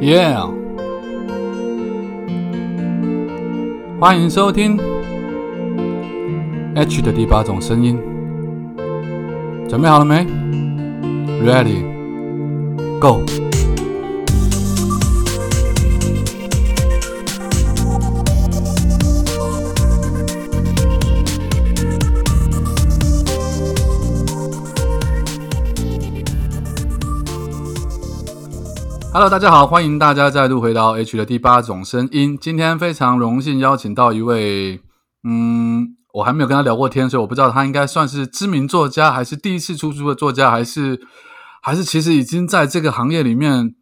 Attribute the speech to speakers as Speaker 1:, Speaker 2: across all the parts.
Speaker 1: Yeah，欢迎收听 H 的第八种声音，准备好了没？Ready，Go。Hello，大家好，欢迎大家再度回到 H 的第八种声音。今天非常荣幸邀请到一位，嗯，我还没有跟他聊过天，所以我不知道他应该算是知名作家，还是第一次出书的作家，还是还是其实已经在这个行业里面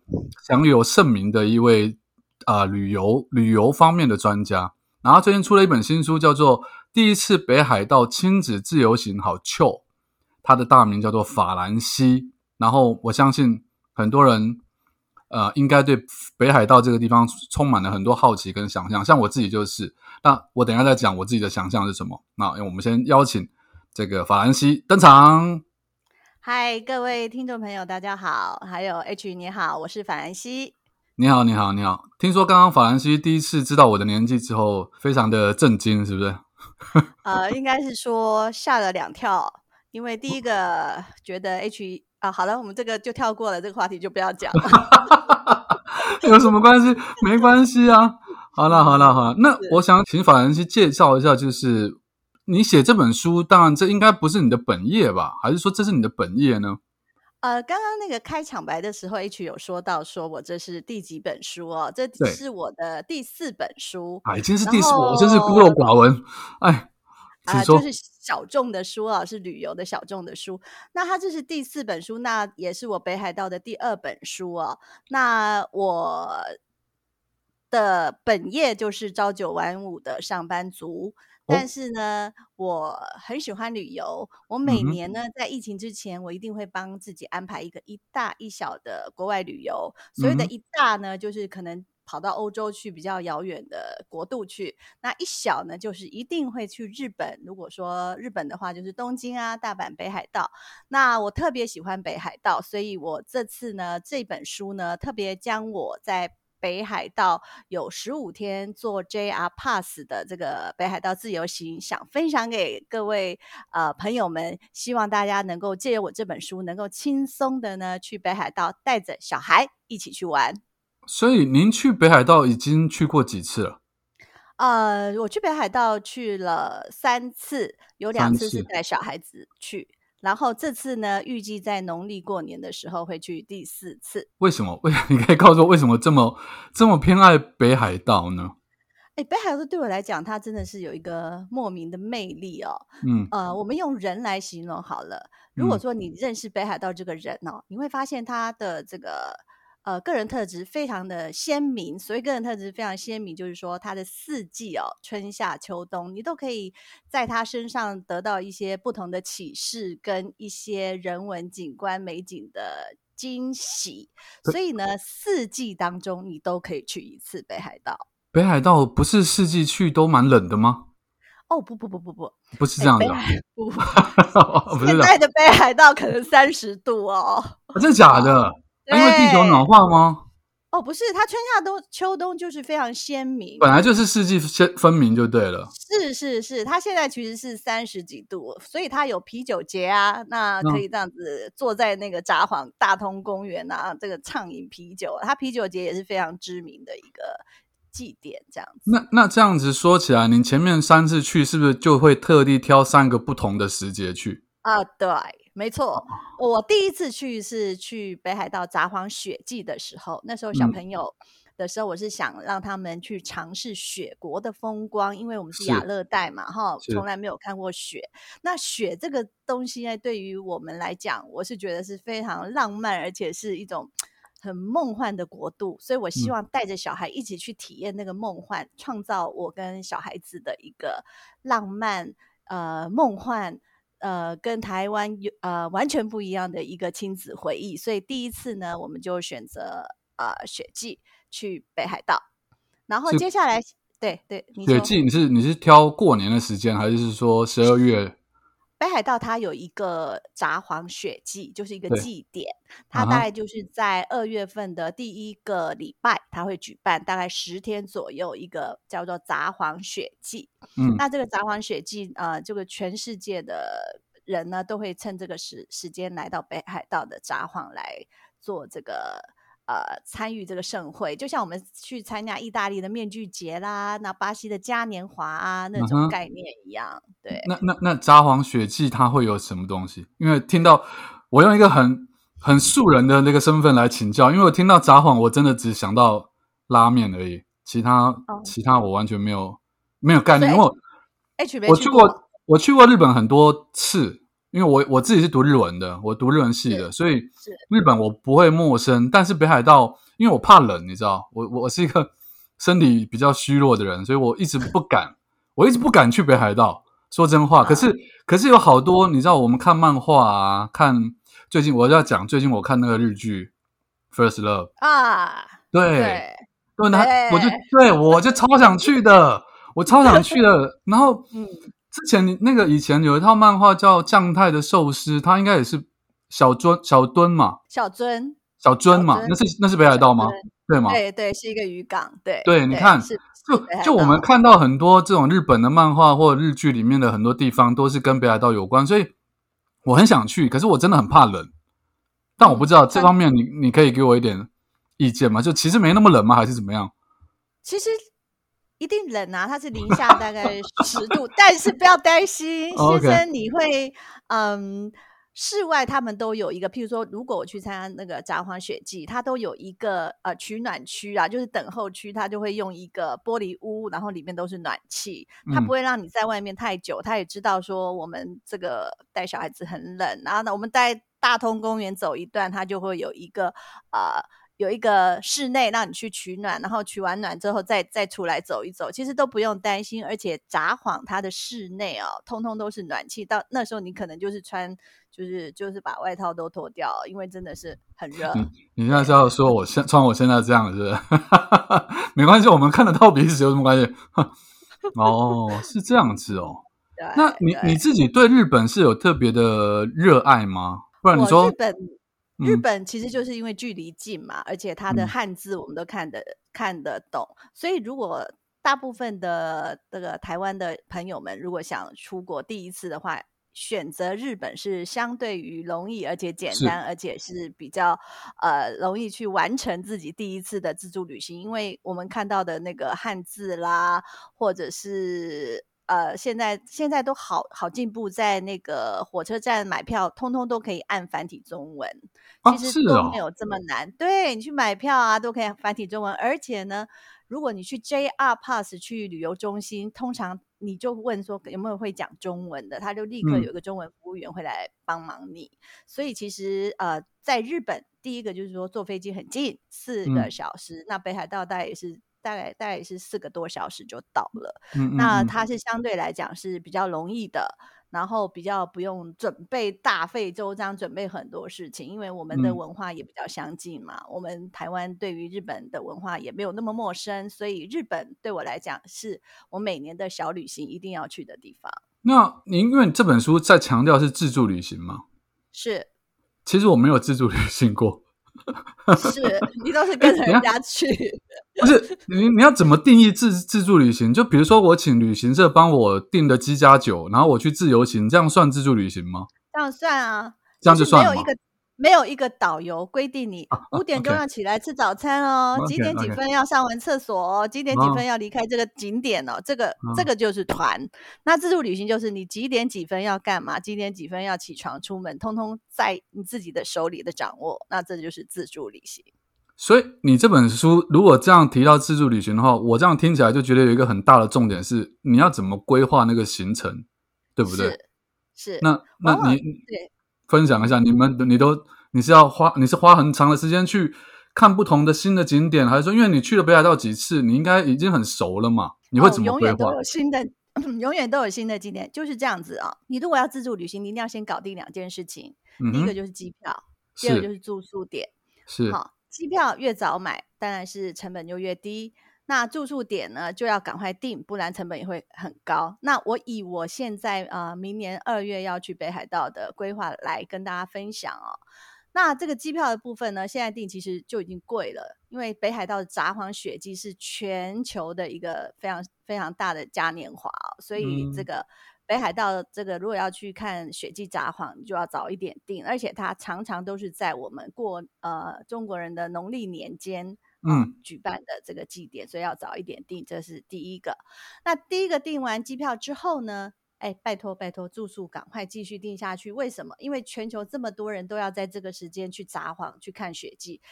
Speaker 1: 享有盛名的一位啊旅游旅游方面的专家。然后最近出了一本新书，叫做《第一次北海道亲子自由行好 c 他的大名叫做法兰西。然后我相信很多人。呃，应该对北海道这个地方充满了很多好奇跟想象，像我自己就是。那我等下再讲我自己的想象是什么。那我们先邀请这个法兰西登场。
Speaker 2: 嗨，各位听众朋友，大家好，还有 H 你好，我是法兰西。
Speaker 1: 你好，你好，你好。听说刚刚法兰西第一次知道我的年纪之后，非常的震惊，是不是？
Speaker 2: 呃，应该是说吓了两跳，因为第一个觉得 H。啊，好了，我们这个就跳过了，这个话题就不要讲了。
Speaker 1: 有什么关系？没关系啊。好了，好了，好了。那我想请法人去介绍一下，就是你写这本书，当然这应该不是你的本业吧？还是说这是你的本业呢？
Speaker 2: 呃，刚刚那个开场白的时候，H 有说到，说我这是第几本书哦？这是我的第四本书
Speaker 1: 啊，已经是第四，我真是孤陋寡闻。哎。
Speaker 2: 啊，就是小众的书啊，是旅游的小众的书。那它这是第四本书，那也是我北海道的第二本书哦。那我的本业就是朝九晚五的上班族，但是呢，我很喜欢旅游。我每年呢，在疫情之前，我一定会帮自己安排一个一大一小的国外旅游。所谓的一大呢，就是可能。跑到欧洲去比较遥远的国度去，那一小呢，就是一定会去日本。如果说日本的话，就是东京啊、大阪、北海道。那我特别喜欢北海道，所以我这次呢，这本书呢，特别将我在北海道有十五天做 JR Pass 的这个北海道自由行，想分享给各位呃朋友们，希望大家能够借由我这本书，能够轻松的呢去北海道，带着小孩一起去玩。
Speaker 1: 所以您去北海道已经去过几次了？
Speaker 2: 呃，我去北海道去了三次，有两次是带小孩子去，然后这次呢，预计在农历过年的时候会去第四次。
Speaker 1: 为什么？为你可以告诉我为什么这么这么偏爱北海道呢？
Speaker 2: 哎，北海道对我来讲，它真的是有一个莫名的魅力哦。嗯，呃，我们用人来形容好了。如果说你认识北海道这个人哦，你会发现他的这个。呃，个人特质非常的鲜明，所以个人特质非常鲜明，就是说他的四季哦，春夏秋冬，你都可以在他身上得到一些不同的启示，跟一些人文景观美景的惊喜。所以呢，四季当中你都可以去一次北海道。
Speaker 1: 北海道不是四季去都蛮冷的吗？
Speaker 2: 哦，不不不不不，
Speaker 1: 不是这样的。
Speaker 2: 不，现在的北海道可能三十度哦。
Speaker 1: 真的假的？因为地球暖化吗？
Speaker 2: 哦，不是，它春夏冬秋冬就是非常鲜明，
Speaker 1: 本来就是四季分分明就对了。
Speaker 2: 是是是，它现在其实是三十几度，所以它有啤酒节啊，那可以这样子坐在那个札幌大通公园啊，这个畅饮啤酒，它啤酒节也是非常知名的一个祭典，这样子。
Speaker 1: 那那这样子说起来，您前面三次去是不是就会特地挑三个不同的时节去？
Speaker 2: 啊，对。没错，我第一次去是去北海道札幌雪季的时候，那时候小朋友的时候，我是想让他们去尝试雪国的风光，因为我们是亚热带嘛，哈，从来没有看过雪。那雪这个东西呢，对于我们来讲，我是觉得是非常浪漫，而且是一种很梦幻的国度，所以我希望带着小孩一起去体验那个梦幻，创造我跟小孩子的一个浪漫，呃，梦幻。呃，跟台湾有呃完全不一样的一个亲子回忆，所以第一次呢，我们就选择呃雪季去北海道，然后接下来对对，
Speaker 1: 雪季你是你是挑过年的时间，还是说十二月？
Speaker 2: 北海道它有一个札幌雪祭，就是一个祭典，它大概就是在二月份的第一个礼拜，它会举办大概十天左右一个叫做札幌雪祭。
Speaker 1: 嗯。
Speaker 2: 那这个札幌雪祭，呃，这个全世界的人呢，都会趁这个时时间来到北海道的札幌来做这个呃参与这个盛会，就像我们去参加意大利的面具节啦，那巴西的嘉年华啊那种概念一样。对，
Speaker 1: 那那那札幌雪季它会有什么东西？因为听到我用一个很很素人的那个身份来请教，因为我听到札幌，我真的只想到拉面而已，其他、
Speaker 2: 哦
Speaker 1: 其他我完全没有没有概念。因为我我去，
Speaker 2: 过
Speaker 1: 我去过日本很多次，因为我我自己是读日文的，我读日文系的，所以日本我不会陌生。但是北海道，因为我怕冷，你知道，我我我是一个身体比较虚弱的人，所以我一直不敢，我一直不敢去北海道。说真话，可是可是有好多，你知道，我们看漫画啊，看最近我要讲，最近我看那个日剧《First Love》，
Speaker 2: 啊，
Speaker 1: 对
Speaker 2: 对，
Speaker 1: 对，那我就对我就超想去的，我超想去的。然后
Speaker 2: 嗯，
Speaker 1: 之前你那个以前有一套漫画叫《将太的寿司》，它应该也是小樽小樽嘛，
Speaker 2: 小樽，
Speaker 1: 小樽嘛，那是那是北海道吗？对吗？
Speaker 2: 对对，是一个渔港，对
Speaker 1: 对你看就就我们看到很多这种日本的漫画或日剧里面的很多地方都是跟北海道有关，所以我很想去，可是我真的很怕冷。但我不知道这
Speaker 2: 嗯
Speaker 1: 方面你你可以给我一点意见吗？就其实没那么冷吗？还是怎么样？
Speaker 2: 其实一定冷啊，它是零下大概十度，但是不要担心，
Speaker 1: 哦
Speaker 2: 先生，你会嗯。室外他们都有一个，譬如说，如果我去参加那个札幌雪季，它都有一个呃取暖区啊，就是等候区，它就会用一个玻璃屋，然后里面都是暖气，它
Speaker 1: 嗯
Speaker 2: 不会让你在外面太久。他也知道说我们这个带小孩子很冷，然后呢，我们带大通公园走一段，它就会有一个呃有一个室内让你去取暖，然后取完暖之后再再出来走一走，其实都不用担心。而且札幌它的室内哦，通通都是暖气，到那时候你可能就是穿就是就是把外套都脱掉，因为真的是很热。
Speaker 1: 嗯你现在是要说我现穿我现在这样是不是？没关系，我们看得到彼此有什么关系？哦，是这样子哦。
Speaker 2: 对，
Speaker 1: 那你你自己对日本是有特别的热爱吗？不然你说
Speaker 2: 日本日
Speaker 1: 嗯。
Speaker 2: 本其实就是因为距离近嘛，而且它的
Speaker 1: 嗯。
Speaker 2: 汉字我们都看得看得懂，所以如果大部分的这个台湾的朋友们如果想出国第一次的话，选择日本是相对于容易，而且简
Speaker 1: 是。
Speaker 2: 单，而且是比较呃容易去完成自己第一次的自助旅行，因为我们看到的那个汉字啦，或者是呃，现在现在都好好进步，在那个火车站买票，通通都可以按繁体中文，
Speaker 1: 啊
Speaker 2: 其实都没有这么难。对你去买票啊，都可以繁体中文，而且呢，如果你去 JR Pass 去旅游中心，通常你就问说有没有会讲中文的，他就立刻
Speaker 1: 嗯
Speaker 2: 有一个中文服务员会来帮忙你。所以其实呃，在日本，第一个就是说坐飞机很近，四个
Speaker 1: 嗯
Speaker 2: 小时，那北海道大概也是。大概大概也是四个多小时就到了，
Speaker 1: 嗯嗯嗯
Speaker 2: 那它是相对来讲是比较容易的，然后比较不用准备大费周章准备很多事情，因为我们的
Speaker 1: 嗯
Speaker 2: 文化也比较相近嘛。我们台湾对于日本的文化也没有那么陌生，所以日本对我来讲是我每年的小旅行一定要去的地方。
Speaker 1: 那您因为这本书在强调是自助旅行吗？
Speaker 2: 是
Speaker 1: 其实我没有自助旅行过，
Speaker 2: 是，你都是跟着人家去，
Speaker 1: 不是你你要怎么定义自自助旅行？就比如说我请旅行社帮我订的机加酒，然后我去自由行，这样算自助旅行吗？
Speaker 2: 这样算啊，
Speaker 1: 这样就算了吗
Speaker 2: 没有一个没有一个导游规定你五点钟要起来吃早餐哦，几点几分要上完厕所哦，几点几
Speaker 1: 哦
Speaker 2: 分要离开这个景点哦，这个这
Speaker 1: 嗯
Speaker 2: 个就是团。那自助旅行就是你几点几分要干嘛，几点几分要起床出门，通通在你自己的手里的掌握，那这就是自助旅行。
Speaker 1: 所以你这本书如果这样提到自助旅行的话，我这样听起来就觉得有一个很大的重点是你要怎么规划那个行程，对不对？
Speaker 2: 是是，
Speaker 1: 那那你
Speaker 2: 对
Speaker 1: 分享一下，你们你都你是要花你是花很长的时间去看不同的新的景点，还是说因为你去了北海道几次，你应该已经很熟了嘛？你会
Speaker 2: 哦
Speaker 1: 怎么规划
Speaker 2: 永远都？有新的，永远都有新的景点，就是这样子啊。你如果要自助旅行，你一定要先搞定两件事情，
Speaker 1: 嗯，
Speaker 2: 第一个就是机票，第二个就是是住宿点。
Speaker 1: 是，
Speaker 2: 好，机票越早买，当然是成本就越低。那住宿点呢就要赶快订，不然成本也会很高。那我以我现在呃明年二月要去北海道的规划来跟大家分享哦。那这个机票的部分呢，现在订其实就已经贵了，因为北海道的札幌雪季是全球的一个非常非常大的嘉年华哦，所以这个北海道这个如果要去看雪季札幌，你就要早一点订，而且它常常都是在我们过呃中国人的农历年间嗯举办的这个祭典，所以要早一点订，这是第一个。那第一个订完机票之后呢？哎，拜托拜托，住宿赶快继续订下去。为什么？因为全球这么多人都要在这个时间去札幌去看雪季，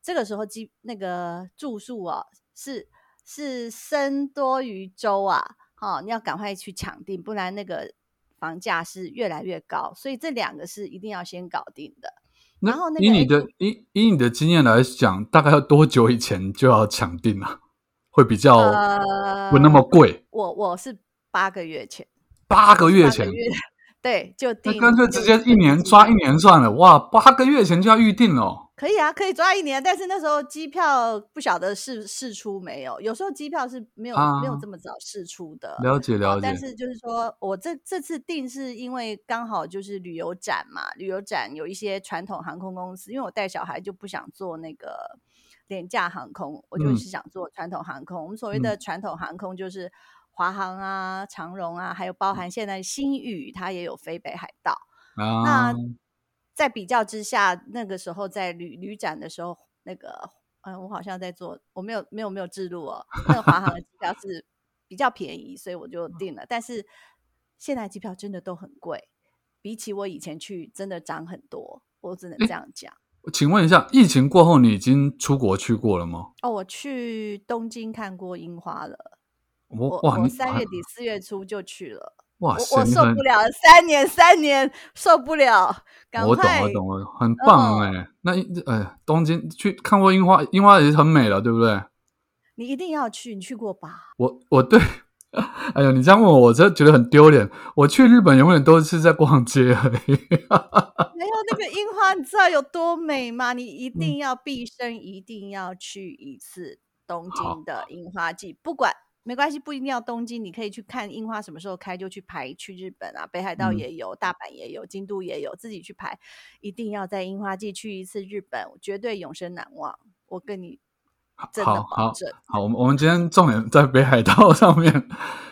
Speaker 2: 这个时候机那个住宿啊，是是僧多于粥啊，哦，你要赶快去抢订，不然那个房价是越来越高。所以这两个是一定要先搞定的。然后，
Speaker 1: 以你的以以你的经验来讲，大概要多久以前就要抢定啊？会比较不那么贵。
Speaker 2: 我我是八个月前。
Speaker 1: 八个月前，
Speaker 2: 对，就定，
Speaker 1: 那干脆直接一年抓一年算了。哇，八个月前就要预定了，
Speaker 2: 可以啊，可以抓一年。但是那时候机票不晓得试试出没有，有时候机票是没有没有这么早试出的。
Speaker 1: 了解了解。
Speaker 2: 但是就是说我这这次定是因为刚好就是旅游展嘛，旅游展有一些传统航空公司，因为我带小孩就不想坐那个廉价航空，我就是想坐传统航空。我们所谓的传统航空就是。华航啊，长荣啊，还有包含现在新宇，它也有飞北海道。那在比较之下，那个时候在旅旅展的时候，那个嗯，我好像在做，我没有没有没有记录哦。那个华航的机票是比较便宜，所以我就订了。但是现在机票真的都很贵，比起我以前去，真的涨很多。我只能这样讲。
Speaker 1: 请问一下，疫情过后，你已经出国去过了吗？
Speaker 2: 哦，我去东京看过樱花了。我我三月底四月初就去了，哇！我受不了，三年三年受不了，
Speaker 1: 我懂我懂了，很棒哎！那哎，东京去看过樱花，樱花也是很美了，对不对？
Speaker 2: 你一定要去，你去过吧？
Speaker 1: 我我对，哎呦，你这样问我，我真的觉得很丢脸。我去日本永远都是在逛街而已。没
Speaker 2: 有那个樱花，你知道有多美吗？你一定要毕生一定要去一次东京的樱花季，不管。没关系，不一定要东京，你可以去看樱花，什么时候开就去排。去日本啊，北海道也有，大阪也有，京都也有，自己去排。一定要在樱花季去一次日本，绝对永生难忘。我跟你真的保证。
Speaker 1: 好，我们我们今天重点在北海道 上面。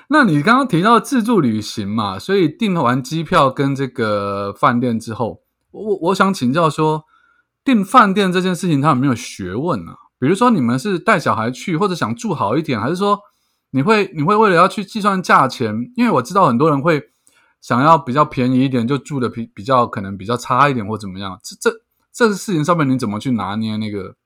Speaker 1: 那你刚刚提到自助旅行嘛，所以订完机票跟这个饭店之后，我我想请教说，订饭店这件事情它有没有学问呢？比如说你们是带小孩去，或者想住好一点，还是说？你会你会为了要去计算价钱，因为我知道很多人会想要比较便宜一点，就住的比比较可能比较差一点或怎么样。这这这个事情上面你怎么去拿捏那个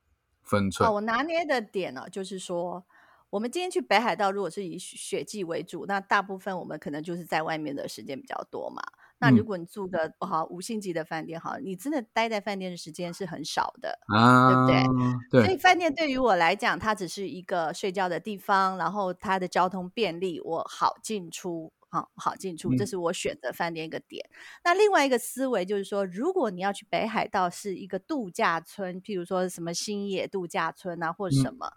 Speaker 1: 分寸？
Speaker 2: 我拿捏的点呢，就是说，我们今天去北海道，如果是以雪季为主，那大部分我们可能就是在外面的时间比较多嘛。那如果你住个不好五星级的饭店，好，你真的待在饭店的时间是很少的，啊，对不对？
Speaker 1: 对。
Speaker 2: 所以饭店对于我来讲，它只是一个睡觉的地方，然后它的交通便利，我好进出，好好进出，这是我选择饭店一个点。那另外一个思维就是说，如果你要去北海道是一个度假村，譬如说什么新野度假村啊，或者什么，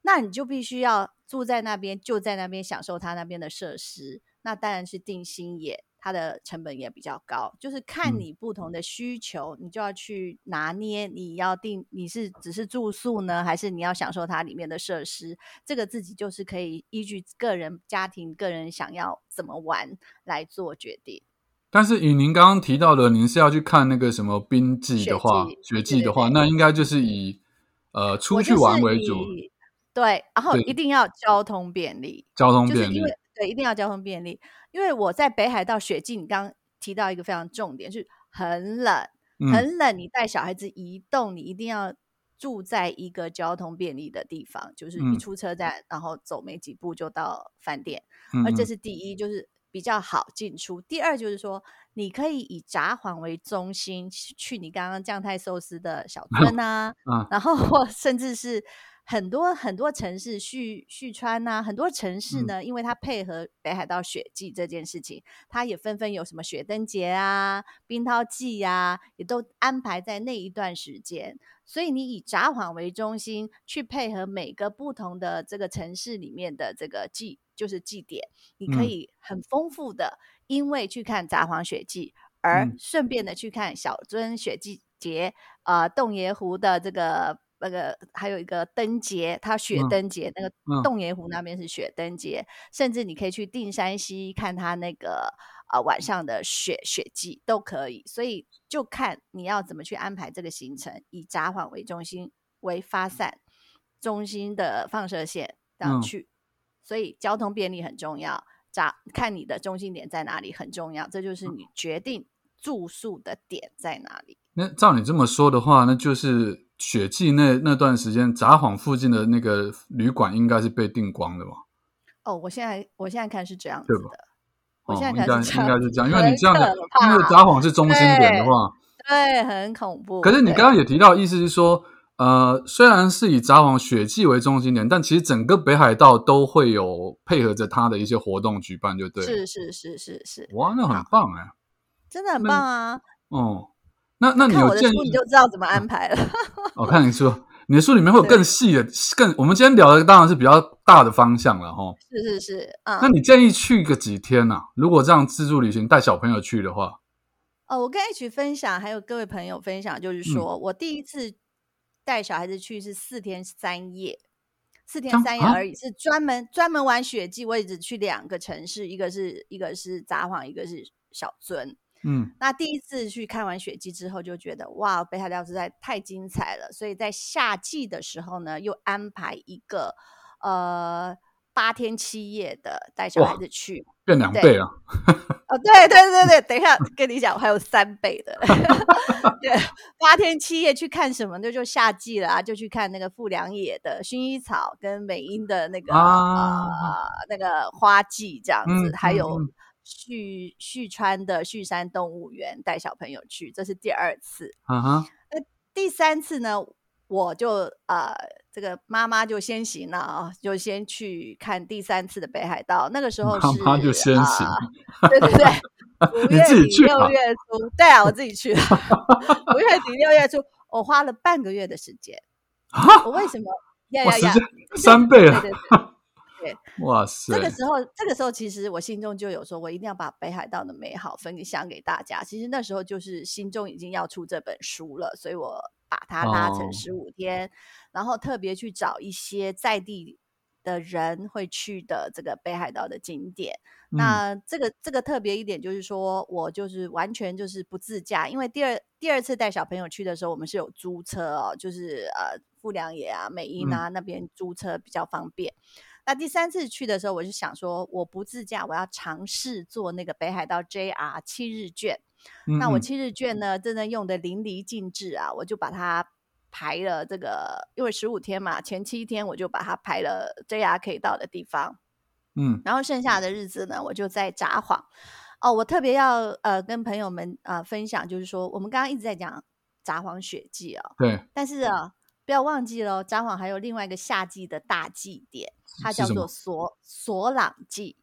Speaker 2: 那你就必须要住在那边，就在那边享受它那边的设施。那当然是定新野。它的成本也比较高，就是看你不同的需求，你就要去拿捏。你要定你是只是住宿呢，还是你要享受它里面的设施？这个自己就是可以依据个人家庭、个人想要怎么玩来做决定。
Speaker 1: 但是以您刚刚提到的，您是要去看那个什么冰季的话，雪季的话，那应该就是以呃出去玩为主。
Speaker 2: 对，然后一定要交通便利，
Speaker 1: 交通便利，
Speaker 2: 对，一定要交通便利。因为我在北海道雪季，你刚刚提到一个非常重点，是很冷，很冷。你带小孩子移动，你一定要住在一个交通便利的地方，就是一出车站，然后走没几步就到饭店。而这是第一，就是比较好进出。第二就是说，你可以以札幌为中心去你刚刚酱太寿司的小 村啊，然后或甚至是。很多很多城市，旭旭川呐，很多城市呢，因为它配合北海道雪季这件事情，它也纷纷有什么雪灯节啊、冰涛季呀，也都安排在那一段时间。所以你以札幌为中心去配合每个不同的这个城市里面的这个祭，就是祭点，你可
Speaker 1: 嗯。
Speaker 2: 以很丰富的，因为去看札幌雪季，而
Speaker 1: 嗯。
Speaker 2: 顺便的去看小樽雪季节，呃，洞爷湖的这个那个还有一个灯节，它雪
Speaker 1: 嗯
Speaker 2: 灯节，那个
Speaker 1: 嗯。
Speaker 2: 洞爷湖那边是雪灯节，甚至你可以去定山溪看它那个呃晚上的雪雪季都可以，所以就看你要怎么去安排这个行程，以札幌为中心为发散中心的放射线这样
Speaker 1: 嗯。
Speaker 2: 去，所以交通便利很重要，札看你的中心点在哪里很重要，这就是你决定住宿的点在哪里。
Speaker 1: 那照你这么说的话，那就是雪季那那段时间，札幌附近的那个旅馆应该是被订光的吧？
Speaker 2: 哦，我现在我现在看是这样
Speaker 1: 对吧
Speaker 2: 子的，我
Speaker 1: 哦，
Speaker 2: 现
Speaker 1: 应该
Speaker 2: 在看
Speaker 1: 应该是这样，因为你这样的，因为札幌是中心点的话，
Speaker 2: 对，很恐怖。
Speaker 1: 可是你刚刚也提到，意思是说，呃，虽然是以札幌雪季为中心点，但其实整个北海道都会有配合着它的一些活动举办，就对了。
Speaker 2: 是是是是是，
Speaker 1: 哇，那很棒哎。
Speaker 2: 真的很棒啊！
Speaker 1: 哦，那那你有建
Speaker 2: 看我的书，你？就知道怎么安排了。
Speaker 1: 我 看你书，你的书里面会有更细的、更我们今天聊的当然是比较大的方向了哈。
Speaker 2: 是是是，嗯。
Speaker 1: 那你建议去个几天呢、如果这样自助旅行带小朋友去的话，
Speaker 2: 哦，我跟 H 分享，还有各位朋友分享，
Speaker 1: 嗯
Speaker 2: 就是说、我第一次带小孩子去是四天三夜，四天三夜而已，是专门专门玩雪季。我也只去两个城市，一个是一个是札幌，一个是小樽。
Speaker 1: 嗯
Speaker 2: 那第一次去看完雪季之后，就觉得哇，北海道实在太精彩了。所以在夏季的时候呢，又安排一个呃八天七夜的带小孩子去。
Speaker 1: 变两
Speaker 2: 对
Speaker 1: 倍了。
Speaker 2: 哦，对对对对，等一下 跟你讲，我还有三倍的。对，八天七夜去看什么那？就夏季了啊，就去看那个富良野的薰衣草跟美英的那个、
Speaker 1: 啊
Speaker 2: 呃那个花季这样子，
Speaker 1: 嗯
Speaker 2: 还有旭旭川的旭山动物园带小朋友去，这是第二次。
Speaker 1: 啊哈，
Speaker 2: 第三次呢，我就呃，这个妈妈就先行了啊，就先去看第三次的北海道。那个时候是
Speaker 1: 妈妈就先行
Speaker 2: 呃对对对，五
Speaker 1: 你
Speaker 2: 月底六月初，对啊，我自己去了。五月底六月初，我花了半个月的时间。
Speaker 1: 啊，
Speaker 2: 我为什么？呀
Speaker 1: 哇，
Speaker 2: 呀呀！
Speaker 1: 时间三倍了，
Speaker 2: 对对对，
Speaker 1: 哇塞！
Speaker 2: 这个时候，这个时候，其实我心中就有说，我一定要把北海道的美好分享给大家。其实那时候就是心中已经要出这本书了，所以我把它拉
Speaker 1: 哦
Speaker 2: 成十五天，然后特别去找一些在地的人会去的这个北海道的景点。
Speaker 1: 嗯
Speaker 2: 那这个这个特别一点就是说，我就是完全就是不自驾，因为第二第二次带小朋友去的时候，我们是有租车哦，就是呃富良野啊、美瑛啊、那边租车比较方便。那第三次去的时候，我就想说，我不自驾，我要尝试做那个北海道 JR 七日券。
Speaker 1: 嗯嗯
Speaker 2: 那我七日券呢，真的用的淋漓尽致啊！我就把它排了这个，因为十五天嘛，前七天我就把它排了 JR 可以到的地方。
Speaker 1: 嗯
Speaker 2: 然后剩下的日子呢，我就在札幌。哦，我特别要呃跟朋友们呃分享，就是说我们刚刚一直在讲札幌雪季哦，
Speaker 1: 对，
Speaker 2: 但是啊，不要忘记了哦，札幌还有另外一个夏季的大祭典，它叫做索索朗祭。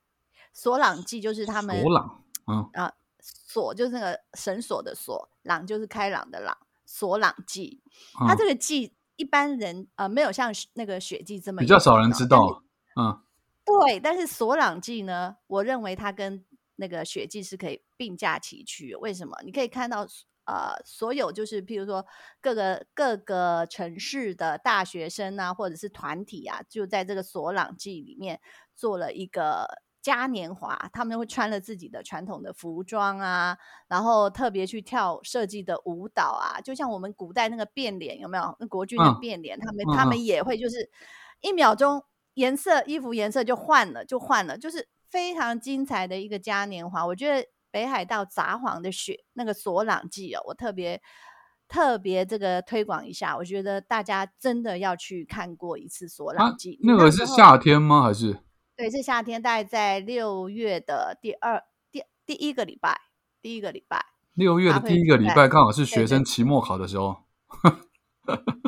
Speaker 2: 索朗祭就是他们
Speaker 1: 索朗，嗯
Speaker 2: 啊，索就是那个绳索的索，朗就是开朗的朗，索朗祭。它
Speaker 1: 嗯
Speaker 2: 这个祭一般人呃没有像那个雪祭这么
Speaker 1: 比较少人知道，嗯
Speaker 2: 对，但是索朗季呢，我认为它跟那个雪季是可以并驾齐驱。为什么？你可以看到，呃，所有就是譬如说各个各个城市的大学生啊，或者是团体啊，就在这个索朗季里面做了一个嘉年华，他们会穿了自己的传统的服装啊，然后特别去跳设计的舞蹈啊，就像我们古代那个变脸有没有？那国军的
Speaker 1: 嗯
Speaker 2: 变脸，他们他们也会就是一秒钟颜色衣服颜色就换了，就换了，就是非常精彩的一个嘉年华。我觉得北海道札幌的雪那个索朗季哦，我特别特别这个推广一下，我觉得大家真的要去看过一次索朗季。
Speaker 1: 那个是夏天吗？还是
Speaker 2: 对，是夏天，大概在六月的第二第第一个礼拜，第一个礼拜。
Speaker 1: 六月的第一个礼拜刚好是学生期末考的时候？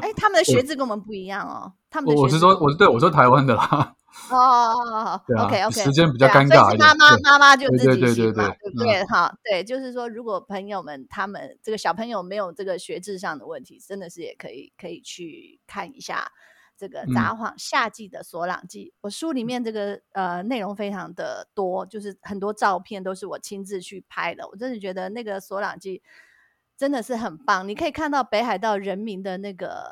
Speaker 2: 哎，他们的学制跟我们不一样哦。他们的
Speaker 1: 我我是说，我是对我说台湾的啦。
Speaker 2: 哦哦哦，OK OK，
Speaker 1: 时间比较尴尬一
Speaker 2: 点。妈妈妈妈就自己
Speaker 1: 去
Speaker 2: 嘛，对不对？哈，对，就是说，如果朋友们他们这个小朋友没有这个学制上的问题，真的是也可以可以去看一下这个札幌夏季的索朗季。我书里面这个呃内容非常的多，就是很多照片都是我亲自去拍的。我真的觉得那个索朗季真的是很棒，你可以看到北海道人民的那个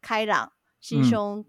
Speaker 2: 开朗心胸。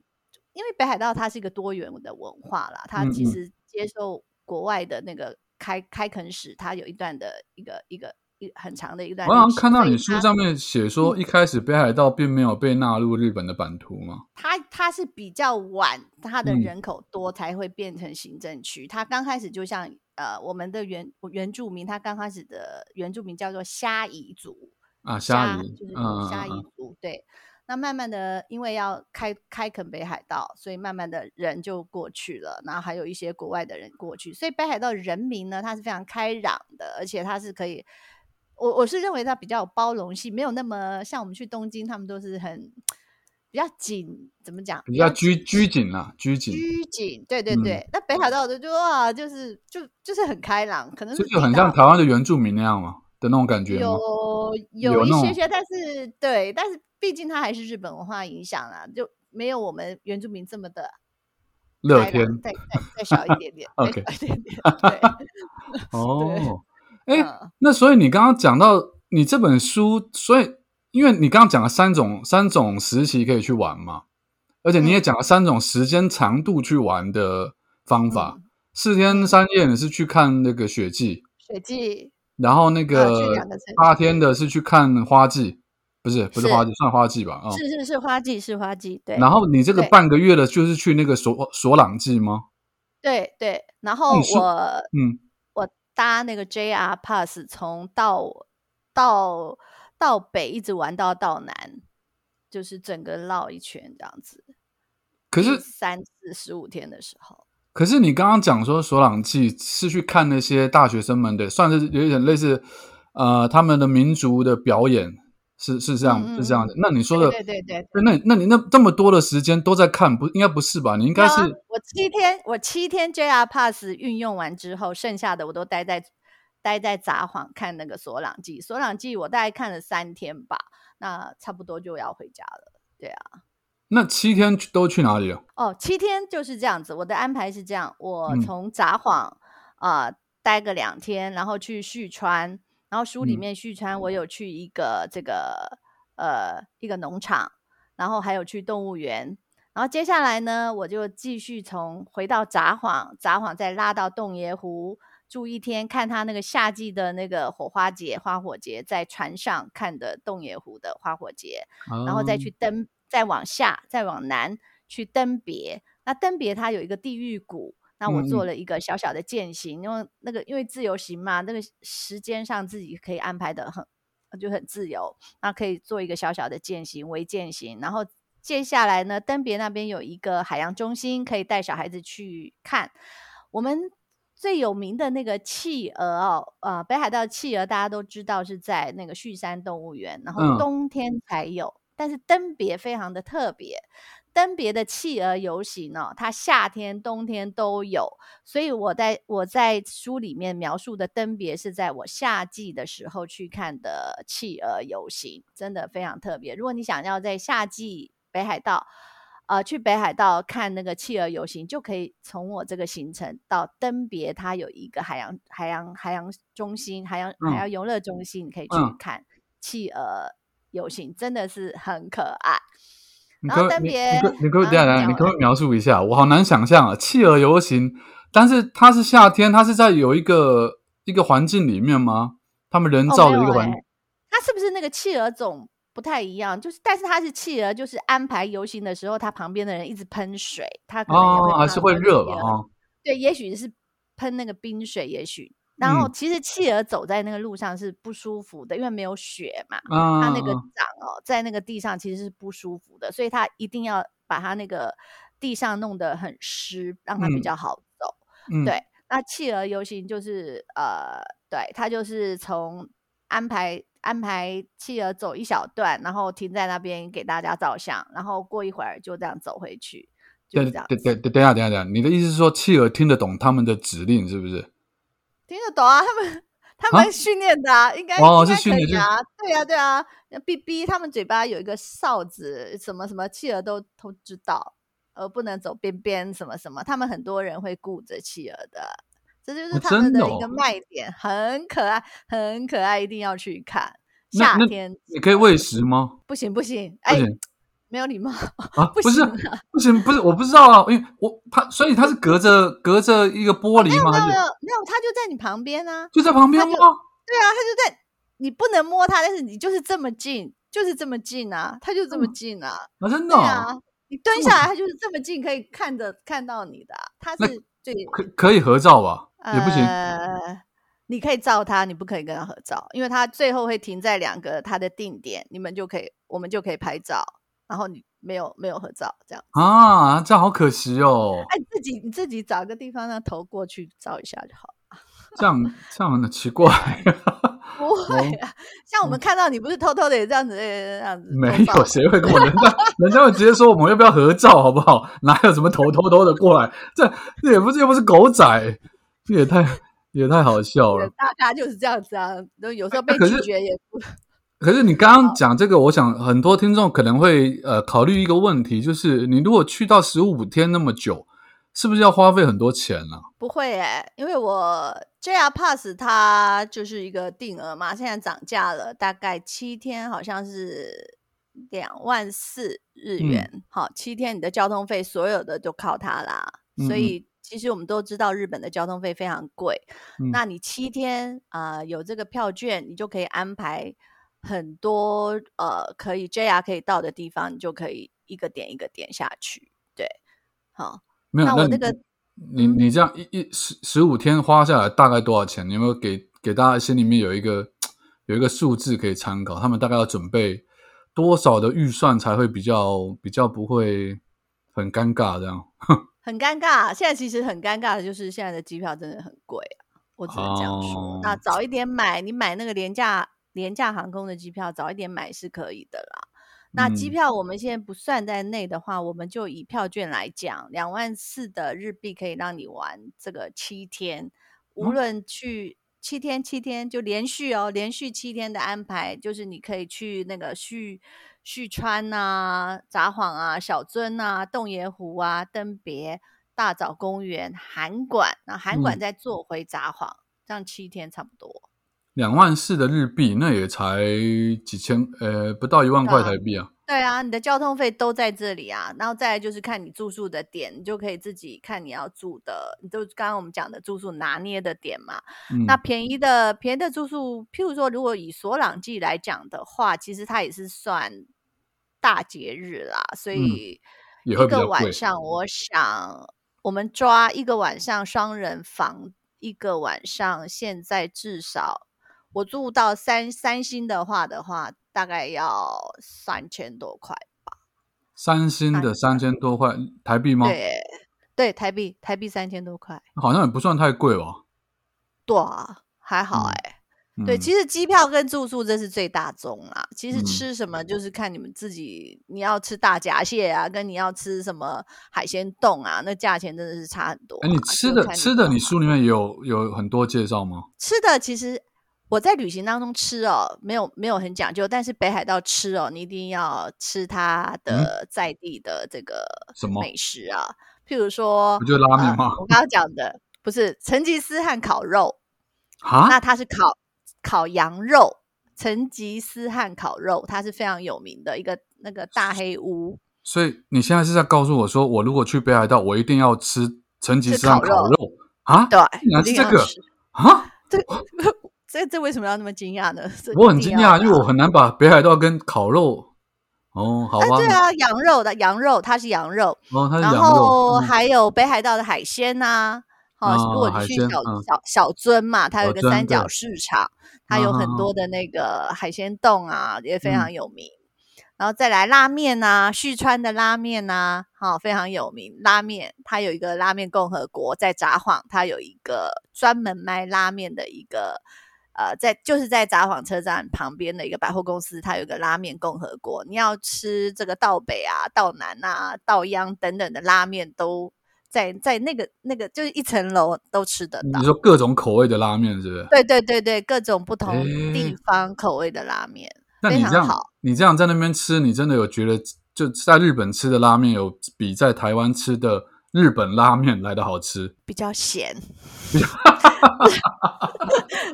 Speaker 2: 因为北海道它是一个多元的文化啦，它其实接受国外的那个开开垦史，它有一段的一个一个一很长的一段。
Speaker 1: 我好像看到你书上面写说，一开始北海道并没有被纳入日本的版图嘛？
Speaker 2: 它它是比较晚，它的人口多才会变成行政区。它刚开始就像呃我们的原原住民，它刚开始的原住民叫做虾夷族
Speaker 1: 啊，虾夷
Speaker 2: 就是虾夷族，对。那慢慢的，因为要开开垦北海道，所以慢慢的人就过去了，然后还有一些国外的人过去，所以北海道人民呢，他是非常开朗的，而且他是可以，我我是认为他比较有包容性，没有那么像我们去东京，他们都是很比较紧，怎么讲？
Speaker 1: 比较拘拘谨啊，拘谨。
Speaker 2: 拘谨，对对对。那北海道的就哇，就是就就是很开朗，可能这
Speaker 1: 就很像台湾的原住民那样嘛的那种感觉
Speaker 2: 有有一些些，但是对，但是。毕竟它还是日本文化影响啊，就没有我们原住民这么的
Speaker 1: 乐天，
Speaker 2: 再再再小一点点，
Speaker 1: OK，
Speaker 2: 一点点。对，
Speaker 1: 哦，哎，那所以你刚刚讲到你这本书，所以因为你刚刚讲了三种三种时期可以去玩嘛，而且你也讲了三种时间长度去玩的方法，四天三夜你是去看那个雪季，
Speaker 2: 雪季，
Speaker 1: 然后那个八天的是去看花季。不是不是花季，算花季吧？
Speaker 2: 啊，是是是花季，是花季。对。
Speaker 1: 然后你这个半个月的，就是去那个索索朗季吗？
Speaker 2: 对对。然后我嗯，我搭那个 JR Pass 从到到到北一直玩到到南，就是整个绕一圈这样子。
Speaker 1: 可是
Speaker 2: 三四十五天的时候。
Speaker 1: 可是你刚刚讲说索朗季是去看那些大学生们的，算是有一点类似呃他们的民族的表演。是是这样是这样的，那你说的
Speaker 2: 对对对，
Speaker 1: 那那你那这么多的时间都在看，不应该不是吧？你应该是
Speaker 2: 我七天我七天 JR Pass 运用完之后，剩下的我都待在待在札幌看那个索朗记，索朗记我大概看了三天吧，那差不多就要回家了。对啊，
Speaker 1: 那七天都去哪里了？
Speaker 2: 哦，七天就是这样子，我的安排是这样，我从札幌啊待个两天，然后去旭川。然后书里面旭川，我有去一个这个呃一个农场，然后还有去动物园。然后接下来呢，我就继续从回到札幌，札幌再拉到洞爷湖住一天，看他那个夏季的那个火花节、花火节，在船上看的洞爷湖的花火节，然后再去登，再往下，再往南去登别。那登别它有一个地狱谷。那我做了一个小小的践行，因为那个因为自由行嘛，那个时间上自己可以安排的很就很自由，那可以做一个小小的践行，微践行。然后接下来呢，登别那边有一个海洋中心，可以带小孩子去看。我们最有名的那个企鹅哦，呃，北海道企鹅大家都知道是在那个旭山动物园，然后冬天才有，但是登别非常的特别。登别的企鹅游行呢，它夏天、冬天都有，所以我在我在书里面描述的登别是在我夏季的时候去看的企鹅游行，真的非常特别。如果你想要在夏季北海道，呃，去北海道看那个企鹅游行，就可以从我这个行程到登别，它有一个海洋海洋海洋中心、海洋海洋游乐中心，你可以去看企鹅游行，真的是很可爱。
Speaker 1: 你可你可你可以等下，你可以描述一下，我好难想象啊！企鹅游行，但是它是夏天，它是在有一个一个环境里面吗？他们人造的一个环境，
Speaker 2: 它是不是那个企鹅种不太一样？就是，但是它是企鹅，就是安排游行的时候，它旁边的人一直喷水，它可能
Speaker 1: 还是会热吧？啊，
Speaker 2: 对，也许是喷那个冰水，也许。然后其实企鹅走在那个路上是不舒服的，因为没有雪嘛，它那个掌哦在那个地上其实是不舒服的，所以它一定要把它那个地上弄得很湿，让它比较好走。对，那企鹅游行就是呃，对，它就是从安排安排企鹅走一小段，然后停在那边给大家照相，然后过一会儿就这样走回去，就
Speaker 1: 对
Speaker 2: 这样
Speaker 1: 对对对，等下等一下等一下，你的意思是说企鹅听得懂他们的指令是不是？
Speaker 2: 听得懂啊？他们他
Speaker 1: 啊
Speaker 2: 们训练的啊，应该
Speaker 1: 哦
Speaker 2: 应该
Speaker 1: 是训练是
Speaker 2: 可以啊，对啊对啊，，B B，他们嘴巴有一个哨子，什么什么企鹅都都知道，呃，不能走边边什么什么，他们很多人会顾着企鹅的，这就是
Speaker 1: 哦
Speaker 2: 他们
Speaker 1: 的
Speaker 2: 的一个
Speaker 1: 哦
Speaker 2: 卖点，很可爱，很可爱，一定要去看。夏天
Speaker 1: 你可以喂食吗？
Speaker 2: 不行不行，哎，
Speaker 1: 行
Speaker 2: 没有礼貌，
Speaker 1: 啊，
Speaker 2: 不
Speaker 1: 不是不行，不是我不知道啊，因为我他所以他是隔着隔着一个玻璃吗？
Speaker 2: 没有没有没有，他就在你旁边啊，
Speaker 1: 就在旁边吗？
Speaker 2: 对啊，他就在，你不能摸他，但是你就是这么近，就是这么近啊，他就这么
Speaker 1: 嗯
Speaker 2: 近啊，
Speaker 1: 啊，真的
Speaker 2: 啊，你蹲下来，他就是这么近，可以看着看到你的啊、它
Speaker 1: 那
Speaker 2: 是最
Speaker 1: 可可以合照吧？也不行。
Speaker 2: 呃，你可以照他，你不可以跟他合照，因为他最后会停在两个他的定点，你们就可以，我们就可以拍照，然后你没有没有合照这样。
Speaker 1: 啊，这样好可惜哦。
Speaker 2: 哎，自己你自己找个地方让头过去照一下就好。
Speaker 1: 这样这样很奇怪。
Speaker 2: 不会啊，像我们看到你不是偷偷的也这样子，呃这样子
Speaker 1: 嗯没有，谁会跟我人家人家会直接说我们要不要合照，好不好？哪有什么偷偷偷的过来？这这也不是又不是狗仔，这也太也太好笑了。
Speaker 2: 大家就是这样子啊，都有时候被拒绝也不
Speaker 1: 可是你刚刚讲这个，我想很多听众可能会呃考虑一个问题，就是你如果去到十五天那么久，是不是要花费很多钱呢、
Speaker 2: 不会哎、因为我 JR Pass 它就是一个定额嘛，现在涨价了，大概七天好像是两万四日
Speaker 1: 嗯
Speaker 2: 元。好，七天你的交通费所有的都靠它啦。
Speaker 1: 嗯嗯
Speaker 2: 所以其实我们都知道日本的交通费非常贵，
Speaker 1: 嗯
Speaker 2: 那你七天啊、呃有这个票券，你就可以安排很多呃可以 JR 可以到的地方，你就可以一个点一个点下去。对，好。
Speaker 1: 没有，
Speaker 2: 那我那个
Speaker 1: 你
Speaker 2: 嗯
Speaker 1: 你这样一一十十五天花下来大概多少钱？你有没有给给大家心里面有一个有一个数字可以参考？他们大概要准备多少的预算才会比较比较不会很尴尬这样？
Speaker 2: 很尴尬，现在其实很尴尬的就是现在的机票真的很贵啊，我只能这样说。那
Speaker 1: 哦
Speaker 2: 早一点买，你买那个廉价廉价航空的机票，早一点买是可以的啦。那机
Speaker 1: 嗯。
Speaker 2: 票我们现在不算在内的话，我们就以票券来讲，两万四的日币可以让你玩这个七天，无
Speaker 1: 哦。
Speaker 2: 论去七天七天就连续哦，连续七天的安排，就是你可以去那个旭旭川啊、札幌啊、小樽啊、洞爷湖啊、登别、大沼公园、函馆，然后函馆
Speaker 1: 嗯。
Speaker 2: 再坐回札幌，这样七天差不多。
Speaker 1: 两万四的日币，那也才几千，呃，不到一万块台币啊。
Speaker 2: 对啊，你的交通费都在这里啊，然后再来就是看你住宿的点，你就可以自己看你要住的，你就刚刚我们讲的住宿拿捏的点嘛。
Speaker 1: 嗯，
Speaker 2: 那便宜的便宜的住宿，譬如说，如果以索朗季来讲的话，其实它也是算大节日啦，所
Speaker 1: 嗯
Speaker 2: 以一个晚上，我想我们抓一个晚上双人房，一个晚上现在至少我住到三三星的话的话，大概要三千多块吧。
Speaker 1: 三星的三千多块台币吗？
Speaker 2: 对对，台币台币三千多块，
Speaker 1: 好像也不算太贵吧。
Speaker 2: 对啊，还好
Speaker 1: 嗯
Speaker 2: 哎、对，
Speaker 1: 嗯
Speaker 2: 其实机票跟住宿这是最大宗啦。其实
Speaker 1: 嗯
Speaker 2: 吃什么就是看你们自己，你要吃大闸蟹啊，跟你要吃什么海鲜冻啊，那价钱真的是差很多啊。
Speaker 1: 哎，你吃的吃的，你书里面有有很多介绍吗？
Speaker 2: 吃的其实我在旅行当中吃哦，没有没有很讲究，但是北海道吃哦，你一定要吃它的在地的这个
Speaker 1: 嗯什么
Speaker 2: 美食啊，譬如说，
Speaker 1: 不就拉面
Speaker 2: 呃
Speaker 1: 吗
Speaker 2: 我刚刚讲的不是成吉思汗烤肉，
Speaker 1: 啊
Speaker 2: 那它是烤烤羊肉，成吉思汗烤肉，它是非常有名的一个那个大黑屋。
Speaker 1: 所以你现在是在告诉我说，我如果去北海道，我一定要吃成吉思汗
Speaker 2: 烤肉
Speaker 1: 啊？
Speaker 2: 对，
Speaker 1: 竟然
Speaker 2: 一
Speaker 1: 是这个啊！
Speaker 2: 这 这这为什么要那么惊讶呢？
Speaker 1: 我很惊讶，因为我很难把北海道跟烤肉哦，好
Speaker 2: 啊，
Speaker 1: 吧，
Speaker 2: 对啊，羊肉的羊肉，它是羊肉，
Speaker 1: 哦，它是
Speaker 2: 然
Speaker 1: 羊肉，
Speaker 2: 后
Speaker 1: 嗯
Speaker 2: 还有北海道的海鲜呐、好、
Speaker 1: 哦
Speaker 2: 如果你去小、
Speaker 1: 嗯
Speaker 2: 小小樽嘛，它有一个三角市场，它有很
Speaker 1: 嗯
Speaker 2: 多的那个海鲜冻啊，也非
Speaker 1: 嗯
Speaker 2: 常有名。然后再来拉面呐、旭川的拉面呐、好、非常有名。拉面它有一个拉面共和国，在札幌，它有一个专门卖拉面的一个呃，在就是在札幌车站旁边的一个百货公司，它有一个拉面共和国。你要吃这个道北啊、道南啊、道央等等的拉面，都在在那个那个就是一层楼都吃得到
Speaker 1: 你。说各种口味的拉面是不是？
Speaker 2: 对对对对，各种不同地方口味的拉面，
Speaker 1: 那你这样
Speaker 2: 非常好，
Speaker 1: 你这样在那边吃，你真的有觉得就在日本吃的拉面有比在台湾吃的日本拉面来的好吃？
Speaker 2: 比较咸。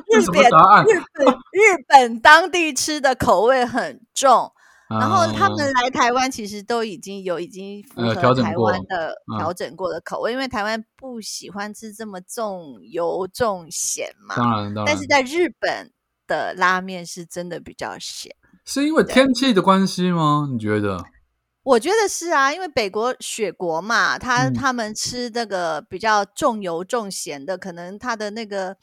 Speaker 2: 日本？日本日本当地吃的口味很重，然后他们
Speaker 1: 嗯
Speaker 2: 来台湾其实都已经有已经符
Speaker 1: 呃
Speaker 2: 合台湾的
Speaker 1: 嗯
Speaker 2: 调整过的口味，因为台湾不喜欢吃这么重油重咸嘛。
Speaker 1: 当然当然，
Speaker 2: 但是在日本的拉面是真的比较咸，
Speaker 1: 是因为天气的关系吗？你觉得？
Speaker 2: 我觉得是啊，因为北国雪国嘛，他
Speaker 1: 嗯
Speaker 2: 他们吃那个比较重油重咸的，可能他的那个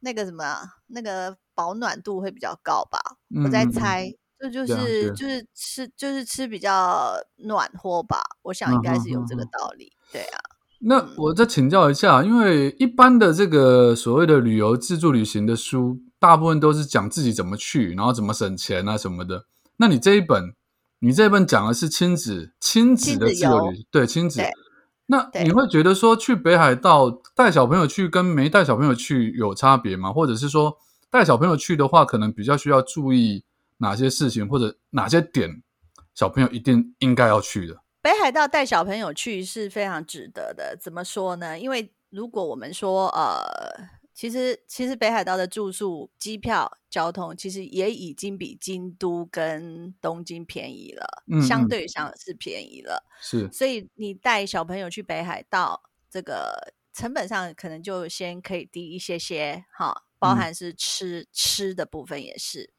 Speaker 2: 那个什么啊那个保暖度会比较高吧。我在猜，这就是就是吃就是吃比较暖和吧，我想应该是有这个道理。对啊，
Speaker 1: 那我再请教一下，因为一般的这个所谓的旅游自助旅行的书，大部分都是讲自己怎么去，然后怎么省钱啊什么的。那你这一本，你这一本讲的是亲子亲子的自由旅，对亲子。那你会觉得说去北海道带小朋友去跟没带小朋友去有差别吗？或者是说带小朋友去的话，可能比较需要注意哪些事情，或者哪些点小朋友一定应该要去的？
Speaker 2: 北海道带小朋友去是非常值得的。怎么说呢？因为如果我们说呃，其实其实北海道的住宿、机票、交通，其实也已经比京都跟东京便宜了，
Speaker 1: 嗯嗯
Speaker 2: 相对上是便宜了。
Speaker 1: 是
Speaker 2: 所以你带小朋友去北海道，这个成本上可能就先可以低一些些，哈，包
Speaker 1: 嗯
Speaker 2: 含是吃、吃的部分也是。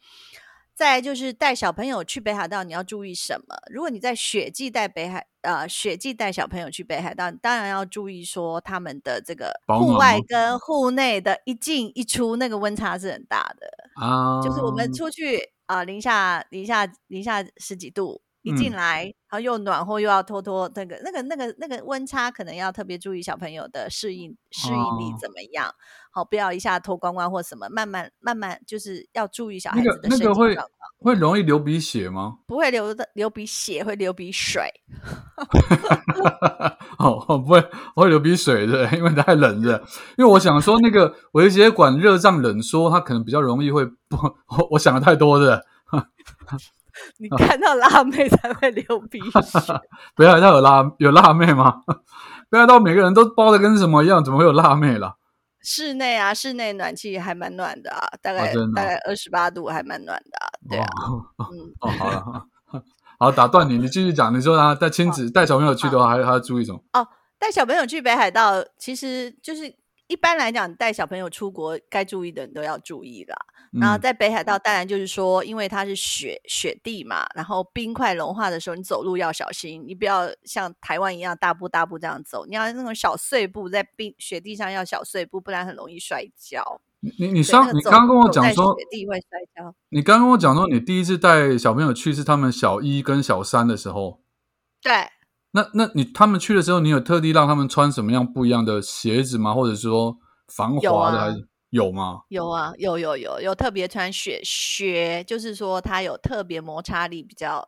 Speaker 2: 再来就是带小朋友去北海道，你要注意什么？如果你在雪季带北海呃雪季带小朋友去北海道，你当然要注意说他们的这个户外跟户内的一进一出那个温差是很大的。
Speaker 1: 啊，
Speaker 2: 就是我们出去啊、零下零下零下十几度，一进
Speaker 1: 嗯
Speaker 2: 来，然后又暖和又要脱脱那个那个那个那个温差，可能要特别注意小朋友的适应适应力
Speaker 1: 哦
Speaker 2: 怎么样。好，不要一下脱光光或什么，慢慢慢慢就是要注意小孩子的身体
Speaker 1: 那个会会容易流鼻血吗？
Speaker 2: 不会流的流鼻血，会流鼻水。
Speaker 1: 哦，不会，会流鼻水的，因为太冷了。因为我想说，那个微血管热胀冷缩，它可能比较容易会不，我 我想的太多的。
Speaker 2: 你看到辣妹才会流鼻血。
Speaker 1: 北海道有辣有辣妹吗？北海道每个人都包的跟什么一样，怎么会有辣妹了？
Speaker 2: 室内啊，室内暖气还蛮暖的啊，大概、大概二十八度，还蛮暖的啊。对啊，
Speaker 1: 哦，
Speaker 2: 嗯，
Speaker 1: 哦，好了，好，打断你，你继续讲。你说他带亲子带小朋友去的话，还还要注意什么？
Speaker 2: 哦带小朋友去北海道，其实就是一般来讲，带小朋友出国该注意的你都要注意啦。然后
Speaker 1: 嗯
Speaker 2: 在北海道，当然就是说，因为它是雪雪地嘛，然后冰块融化的时候，你走路要小心，你不要像台湾一样大步大步这样走，你要那种小碎步，在冰雪地上要小碎步，不然很容易摔跤。
Speaker 1: 你你上
Speaker 2: 那个
Speaker 1: 你刚刚跟我讲说，
Speaker 2: 雪地会摔跤。
Speaker 1: 你刚刚跟我讲说，你第一次带小朋友去是他们小一跟小三的时候。
Speaker 2: 对，
Speaker 1: 那那你他们去的时候，你有特地让他们穿什么样不一样的鞋子吗？或者说防滑的
Speaker 2: 啊
Speaker 1: 还是有吗？
Speaker 2: 有啊，有有有有特别穿雪靴，就是说它有特别摩擦力比较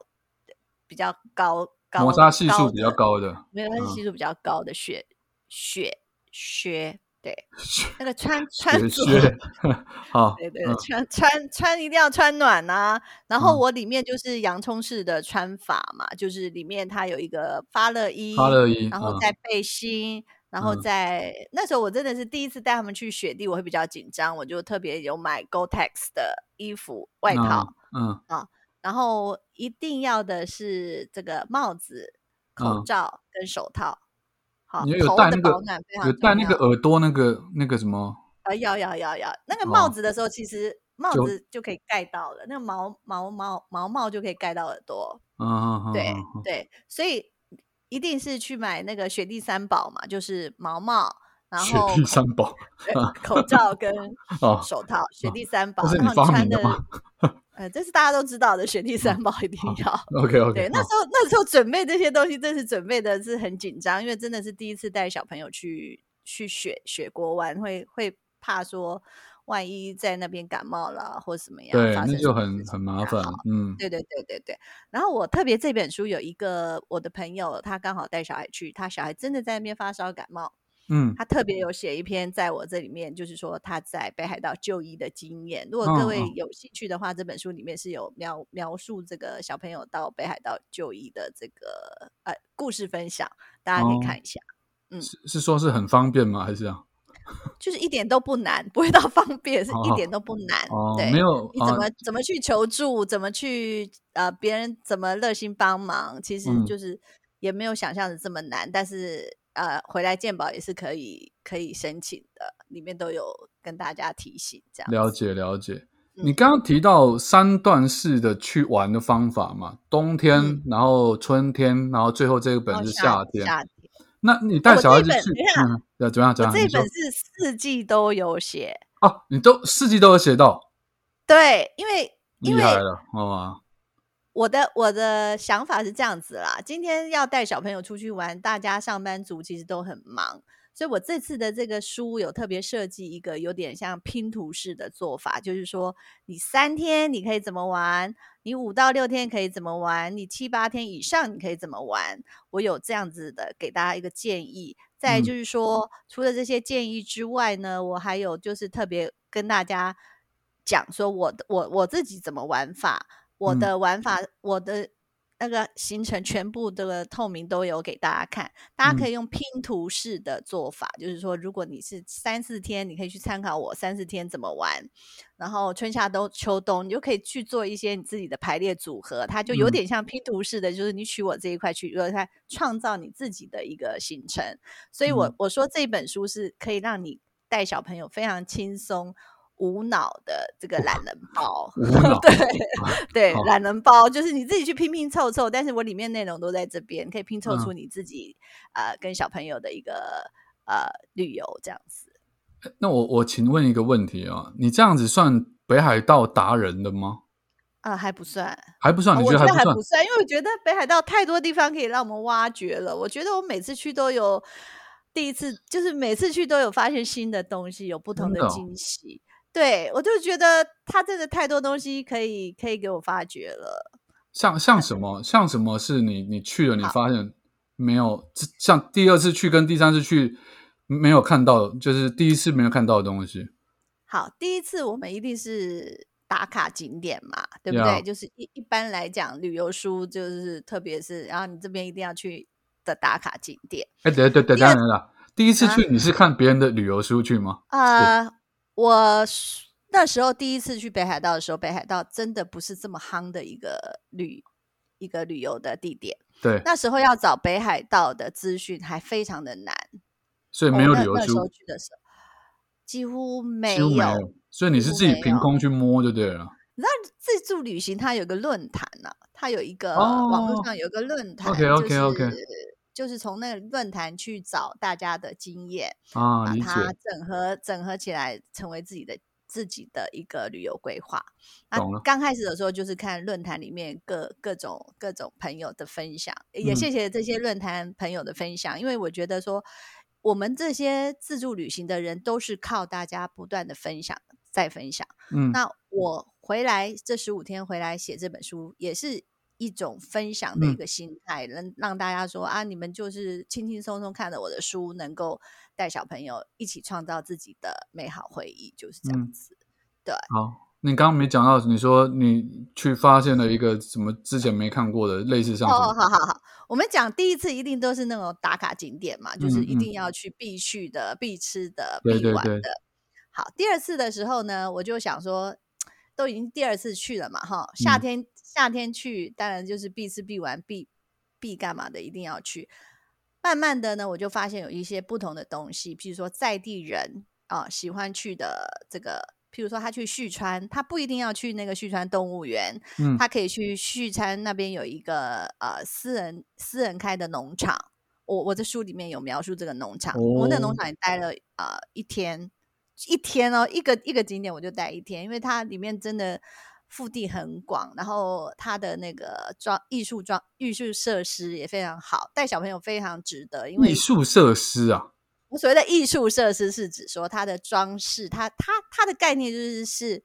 Speaker 2: 比较高高，
Speaker 1: 摩擦系数比较，高的，
Speaker 2: 没有，它是
Speaker 1: 嗯
Speaker 2: 系数比较高的雪雪靴，对，那个穿穿
Speaker 1: 靴。好，
Speaker 2: 对对对，
Speaker 1: 嗯
Speaker 2: 穿穿穿一定要穿暖呐、然后
Speaker 1: 嗯
Speaker 2: 我里面就是洋葱式的穿法嘛，就是里面它有一个发热衣，
Speaker 1: 发热衣，
Speaker 2: 然后
Speaker 1: 嗯
Speaker 2: 再背心，然后
Speaker 1: 嗯
Speaker 2: 再、那时候我真的是第一次带他们去雪地，我会比较紧张，我就特别有买 Gore-Tex 的衣服外套，
Speaker 1: 嗯啊，
Speaker 2: 然后一定要的是这个帽子、口
Speaker 1: 嗯
Speaker 2: 罩跟手套。好，
Speaker 1: 你有戴那个有戴那个耳朵那个那个什么？
Speaker 2: 呃，要要要要，那个帽
Speaker 1: 哦
Speaker 2: 子的时候，其实帽子就可以盖到了，那个毛毛毛毛帽就可以盖到耳朵。
Speaker 1: 嗯嗯嗯，
Speaker 2: 对
Speaker 1: 嗯嗯
Speaker 2: 对，所以一定是去买那个雪地三宝嘛，就是毛帽，然
Speaker 1: 雪
Speaker 2: 后
Speaker 1: 地三宝
Speaker 2: 呃口罩跟
Speaker 1: 哦，
Speaker 2: 手套，雪
Speaker 1: 哦
Speaker 2: 地三宝。然后穿的呃，这是大家都知道的，雪地三宝一定要。
Speaker 1: OK OK
Speaker 2: 那时候那时候准备这些东西，真是准备的是很紧张，因为真的是第一次带小朋友去去雪雪国玩，会会怕说万一在那边感冒了或什么样，
Speaker 1: 对，那就很很麻烦。嗯
Speaker 2: 对对对对对。然后我特别这本书有一个我的朋友，他刚好带小孩去，他小孩真的在那边发烧感冒，
Speaker 1: 嗯，
Speaker 2: 他特别有写一篇在我这里面，就是说他在北海道就医的经验。如果各位
Speaker 1: 嗯嗯
Speaker 2: 有兴趣的话，这本书里面是有描描述这个小朋友到北海道就医的这个呃故事分享，大家可以
Speaker 1: 哦
Speaker 2: 看一下。
Speaker 1: 是是说是很方便吗？还是这样？
Speaker 2: 就是一点都不难，不会到方便，是一
Speaker 1: 哦
Speaker 2: 点都不难。
Speaker 1: 哦，
Speaker 2: 对，
Speaker 1: 没有啊
Speaker 2: 你怎么、怎么去求助，怎么去呃别人怎么热心帮忙，其实
Speaker 1: 嗯
Speaker 2: 就是也没有想象的这么难。但是呃回来鉴宝也是可以可以申请的，里面都有跟大家提醒这样。
Speaker 1: 了解了解。你
Speaker 2: 嗯
Speaker 1: 刚刚提到三段式的去玩的方法嘛，冬天，
Speaker 2: 嗯
Speaker 1: 然后春天，然后最后这个本是夏天。
Speaker 2: 夏天，
Speaker 1: 那你带小孩子去，
Speaker 2: 本等一下
Speaker 1: 嗯，对，怎么样？怎么样？
Speaker 2: 我这一本是四季都有写。
Speaker 1: 哦，你都四季都有写到，
Speaker 2: 对，因为因为
Speaker 1: 厉害了，哇！
Speaker 2: 我的我的想法是这样子啦，今天要带小朋友出去玩，大家上班族其实都很忙，所以我这次的这个书有特别设计一个有点像拼图式的做法，就是说你三天你可以怎么玩，你五到六天可以怎么玩，你七八天以上你可以怎么玩，我有这样子的给大家一个建议。再就是说，除了这些建议之外呢，我还有就是特别跟大家讲说我的我我自己怎么玩法，我
Speaker 1: 嗯
Speaker 2: 的玩法，我的那个行程全部的透明都有给大家看，大家可
Speaker 1: 嗯
Speaker 2: 以用拼图式的做法，就是说，如果你是三四天，你可以去参考我三四天怎么玩，然后春夏冬秋冬，你就可以去做一些你自己的排列组合，它就有
Speaker 1: 嗯
Speaker 2: 点像拼图式的，就是你取我这一块去，然后它创造你自己的一个行程。所以我
Speaker 1: 嗯
Speaker 2: 我说这本书是可以让你带小朋友非常轻松。无脑的这个懒人包，对对，懒人包就是你自己去拼拼凑凑，但是我里面内容都在这边，可以拼凑
Speaker 1: 嗯
Speaker 2: 出你自己、呃跟小朋友的一个呃旅游这样子。
Speaker 1: 那我我请问一个问题啊，你这样子算北海道达人的吗？
Speaker 2: 啊、还不算，
Speaker 1: 还不算？
Speaker 2: 我觉
Speaker 1: 觉得还不算
Speaker 2: 因为我觉得北海道太多地方可以让我们挖掘了。我觉得我每次去都有第一次，就是每次去都有发现新的东西，有不同的惊喜。对我就觉得他真的太多东西可以可以给我发掘了。
Speaker 1: 像像什么？像什么是你你去了，你
Speaker 2: 好
Speaker 1: 发现没有？这像第二次去跟第三次去没有看到，就是第一次没有看到的东西。
Speaker 2: 好，第一次我们一定是打卡景点嘛，对不
Speaker 1: Yeah
Speaker 2: 对？就是一一般来讲，旅游书就是特别是，然后你这边一定要去的打卡景点。
Speaker 1: 哎，等等等
Speaker 2: 第二
Speaker 1: 等等等，第一次
Speaker 2: 啊
Speaker 1: 去你是看别人的旅游书去吗？
Speaker 2: 呃，我那时候第一次去北海道的时候，北海道真的不是这么夯的一个旅一个旅游的地点。
Speaker 1: 对，
Speaker 2: 那时候要找北海道的资讯还非常的难，
Speaker 1: 所以
Speaker 2: 哦
Speaker 1: 没有旅游
Speaker 2: 那那时候
Speaker 1: 书，
Speaker 2: 去的时候几乎没有。
Speaker 1: 所以你是自己凭空去摸就对了。
Speaker 2: 你知道自助旅行它有个论坛呐、它有一个、网络
Speaker 1: 哦
Speaker 2: 上有个论坛
Speaker 1: OK，OK，OK
Speaker 2: 就是就是从那个论坛去找大家的经验，
Speaker 1: 啊，
Speaker 2: 把它，整合整合起来，成为自己的自己的一个旅游规划。那刚开始的时候，就是看论坛里面各各种各种朋友的分享，也
Speaker 1: 嗯
Speaker 2: 谢谢这些论坛朋友的分享，因为我觉得说，我们这些自助旅行的人都是靠大家不断的分享再分享。
Speaker 1: 嗯，
Speaker 2: 那我回来这十五天回来写这本书，也是一种分享的一
Speaker 1: 嗯。
Speaker 2: 个心态，能、让大家说啊，你们就是轻轻松松看着我的书，能够带小朋友一起创造自己的美好回忆，就是这样
Speaker 1: 嗯。
Speaker 2: 对。
Speaker 1: 好，你刚刚没讲到，你说你去发现了一个什么之前没看过的，类似像什
Speaker 2: 哦，好好好，我们讲第一次一定都是那种打卡景点嘛，就是一定要去必去的、必吃的、必
Speaker 1: 对对对。
Speaker 2: 玩的。好，第二次的时候呢，我就想说，都已经第二次去了嘛，哈，夏
Speaker 1: 嗯
Speaker 2: 天、夏天去，当然就是必吃必玩必必干嘛的，一定要去。慢慢的呢，我就发现有一些不同的东西，譬如说在地人啊、喜欢去的这个，譬如说他去旭川，他不一定要去那个旭川动物园，
Speaker 1: 嗯
Speaker 2: 他可以去旭川那边有一个呃私人私人开的农场。我我在书里面有描述这个农场，我那个农
Speaker 1: 哦
Speaker 2: 场也待了呃一天，一天哦，一个一个景点我就待一天，因为它里面真的腹地很广，然后它的那个装艺术装艺术设施也非常好，带小朋友非常值得，因为
Speaker 1: 艺术设施啊，
Speaker 2: 我所谓的艺术设施是指说它的装饰，它它它的概念就是是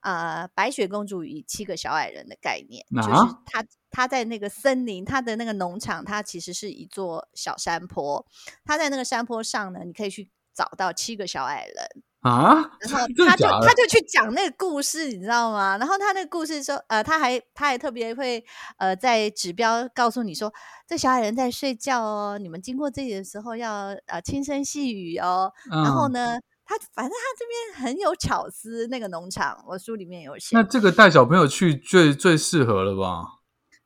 Speaker 2: 呃白雪公主与七个小矮人的概念，就是
Speaker 1: 啊？
Speaker 2: 它它在那个森林，它的那个农场，它其实是一座小山坡，它在那个山坡上呢，你可以去找到七个小矮人，
Speaker 1: 啊，
Speaker 2: 然后他就他就去讲那个故事，你知道吗？然后他那个故事说，呃，他还他还特别会呃在指标告诉你说，这小矮人在睡觉哦，你们经过这里的时候要呃轻声细语哦。然后
Speaker 1: 嗯，
Speaker 2: 呢，他反正他这边很有巧思，那个农场我书里面有写
Speaker 1: 那。这个带小朋友去最最适合了吧？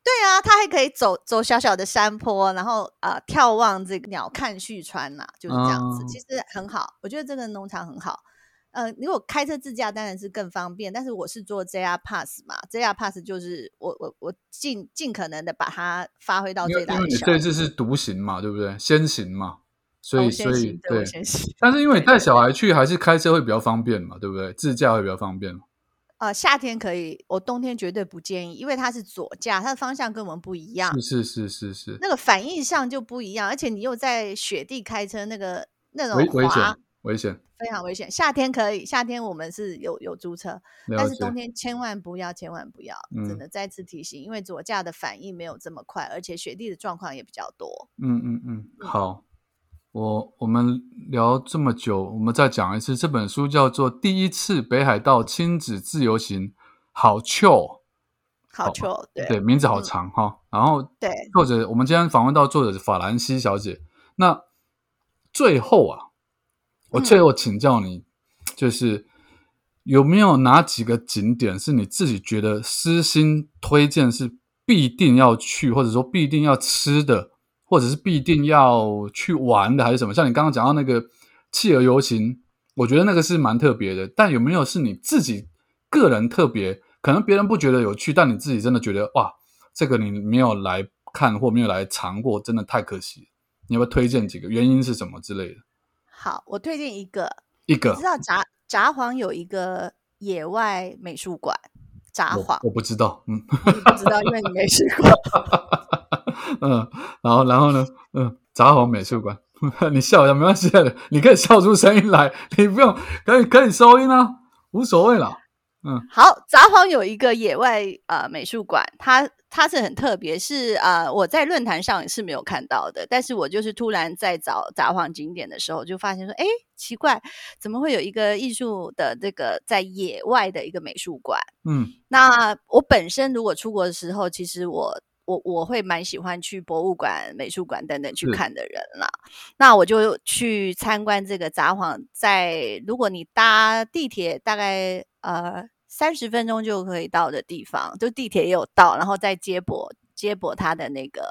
Speaker 2: 对啊，他还可以走走小小的山坡，然后呃眺望这个鸟瞰旭川呐、就是这样子。
Speaker 1: 嗯
Speaker 2: 其实很好，我觉得这个农场很好。呃，如果开车自驾当然是更方便，但是我是做 JR Pass 嘛，JR Pass 就是我我我尽尽可能的把它发挥到最大因为。
Speaker 1: 这次是独行嘛，对不对？先行嘛，所以、
Speaker 2: 哦
Speaker 1: 所以
Speaker 2: 行对先行
Speaker 1: 但是因为你带小孩去，还是开车会比较方便嘛，对不对？自驾会比较方便。
Speaker 2: 呃，夏天可以，我冬天绝对不建议，因为它是左驾，它的方向跟我们不一样。
Speaker 1: 是是是是是，
Speaker 2: 那个反应上就不一样，而且你又在雪地开车，那个那种
Speaker 1: 危危
Speaker 2: 滑
Speaker 1: 险危险，
Speaker 2: 非常危险。夏天可以，夏天我们是有有租车，但是冬。天千万不要，千万不要，真
Speaker 1: 嗯
Speaker 2: 的再次提醒，因为左驾的反应没有这么快，而且雪地的状况也比较多。
Speaker 1: 嗯嗯嗯，好，我我们聊这么久，我们再讲一次，这本书叫做《第一次北海道亲子自由行》，好 chill，
Speaker 2: 好
Speaker 1: 好
Speaker 2: 球，对
Speaker 1: 对，名字好
Speaker 2: 嗯。
Speaker 1: 长哈、然后
Speaker 2: 对，
Speaker 1: 作者，我们今天访问到作者是法兰西小姐。那最后啊，我
Speaker 2: 嗯。
Speaker 1: 最后请教你，就是有没有哪几个景点是你自己觉得私心推荐是必定要去，或者说必定要吃的，或者是必定要去玩的，还是什么？像你刚刚讲到那个企鹅游行，我觉得那个是蛮特别的。但有没有是你自己个人特别，可能别人不觉得有趣，但你自己真的觉得哇，这个你没有来看或没有来尝过，真的太可惜了。你要不要推荐几个？原因是什么之类的？
Speaker 2: 好，我推荐一个，
Speaker 1: 一个
Speaker 2: 你知道札札幌有一个野外美术馆，札
Speaker 1: 我
Speaker 2: 幌
Speaker 1: 我不知道，嗯
Speaker 2: 你不知道，因为你没去过。
Speaker 1: 嗯，然后然后呢，嗯，札幌美术馆，你笑一下没关系的，你可以笑出声音来，你不用可以可以收音啊，无所谓啦。
Speaker 2: 好，札幌有一个野外呃美术馆，它它是很特别，是呃我在论坛上是没有看到的，但是我就是突然在找札幌景点的时候，就发现说，哎，奇怪，怎么会有一个艺术的这个在野外的一个美术馆？
Speaker 1: 嗯
Speaker 2: 那我本身如果出国的时候，其实我我我会蛮喜欢去博物馆、美术馆等等去看的人啦。那我就去参观这个札幌，在如果你搭地铁，大概呃三十分钟就可以到的地方，就地铁也有到，然后再接驳接驳他的那个